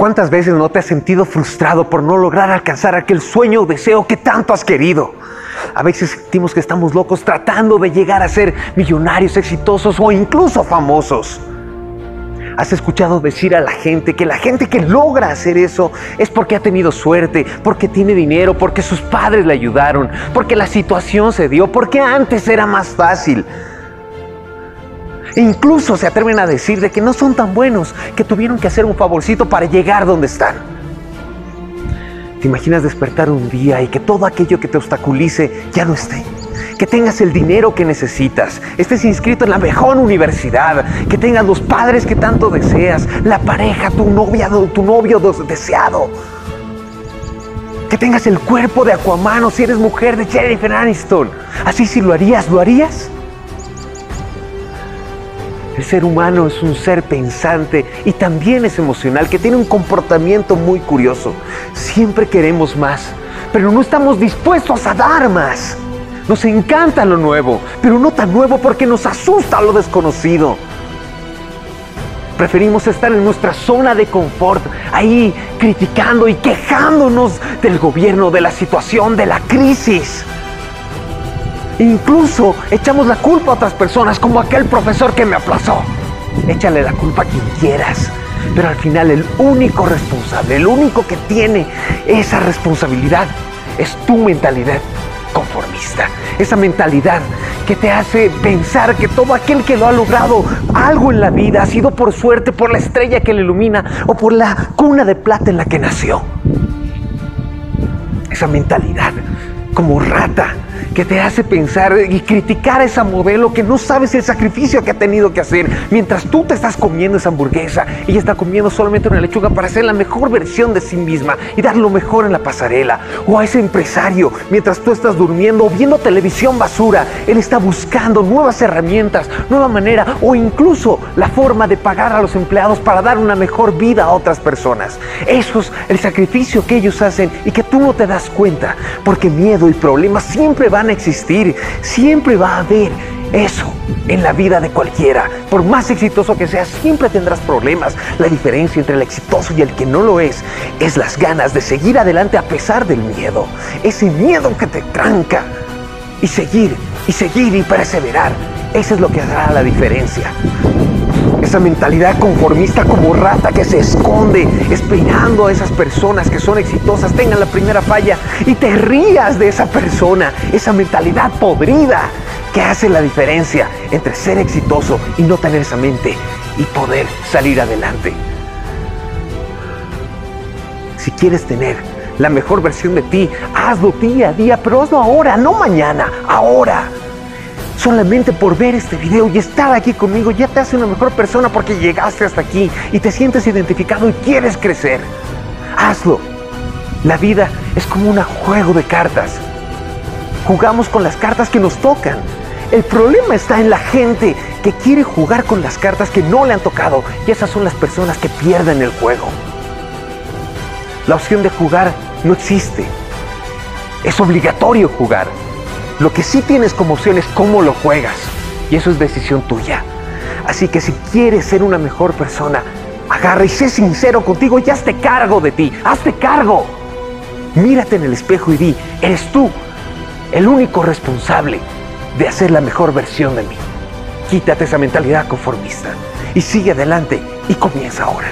¿Cuántas veces no te has sentido frustrado por no lograr alcanzar aquel sueño o deseo que tanto has querido? A veces sentimos que estamos locos tratando de llegar a ser millonarios, exitosos o incluso famosos. ¿Has escuchado decir a la gente que la gente que logra hacer eso es porque ha tenido suerte, porque tiene dinero, porque sus padres le ayudaron, porque la situación se dio, porque antes era más fácil? E incluso se atreven a decir de que no son tan buenos, que tuvieron que hacer un favorcito para llegar donde están. ¿Te imaginas despertar un día y que todo aquello que te obstaculice ya no esté? que tengas el dinero que necesitas, estés inscrito en la mejor universidad, que tengas los padres que tanto deseas, la pareja, tu novia, tu novio deseado. Que tengas el cuerpo de Aquaman o si eres mujer de Jennifer Aniston. Así si lo harías, ¿lo harías? El ser humano es un ser pensante y también es emocional, que tiene un comportamiento muy curioso. Siempre queremos más, pero no estamos dispuestos a dar más. Nos encanta lo nuevo, pero no tan nuevo porque nos asusta lo desconocido. Preferimos estar en nuestra zona de confort, ahí criticando y quejándonos del gobierno, de la situación, de la crisis. Incluso echamos la culpa a otras personas, como aquel profesor que me aplazó. Échale la culpa a quien quieras, pero al final el único responsable, el único que tiene esa responsabilidad es tu mentalidad conformista, esa mentalidad que te hace pensar que todo aquel que lo ha logrado algo en la vida ha sido por suerte, por la estrella que le ilumina o por la cuna de plata en la que nació. Esa mentalidad como rata que te hace pensar y criticar a esa modelo que no sabes el sacrificio que ha tenido que hacer. Mientras tú te estás comiendo esa hamburguesa, ella está comiendo solamente una lechuga para ser la mejor versión de sí misma y dar lo mejor en la pasarela. O a ese empresario, mientras tú estás durmiendo o viendo televisión basura, él está buscando nuevas herramientas, nueva manera o incluso la forma de pagar a los empleados para dar una mejor vida a otras personas. Eso es el sacrificio que ellos hacen y que tú no te das cuenta, porque miedo y problemas siempre van a existir, siempre va a haber eso en la vida de cualquiera. Por más exitoso que seas, siempre tendrás problemas. La diferencia entre el exitoso y el que no lo es es las ganas de seguir adelante a pesar del miedo. Ese miedo que te tranca. Y seguir, y seguir y perseverar. Eso es lo que hará la diferencia. Esa mentalidad conformista como rata que se esconde esperando a esas personas que son exitosas tengan la primera falla y te rías de esa persona. Esa mentalidad podrida que hace la diferencia entre ser exitoso y no tener esa mente y poder salir adelante. Si quieres tener la mejor versión de ti, hazlo día a día, pero hazlo ahora, no mañana, ahora solamente por ver este video y estar aquí conmigo ya te hace una mejor persona porque llegaste hasta aquí y te sientes identificado y quieres crecer. Hazlo. La vida es como un juego de cartas. Jugamos con las cartas que nos tocan. El problema está en la gente que quiere jugar con las cartas que no le han tocado y esas son las personas que pierden el juego. La opción de jugar no existe. Es obligatorio jugar. Lo que sí tienes como opción es cómo lo juegas. Y eso es decisión tuya. Así que si quieres ser una mejor persona, agarra y sé sincero contigo y hazte cargo de ti. Hazte cargo. Mírate en el espejo y di, eres tú el único responsable de hacer la mejor versión de mí. Quítate esa mentalidad conformista y sigue adelante y comienza ahora.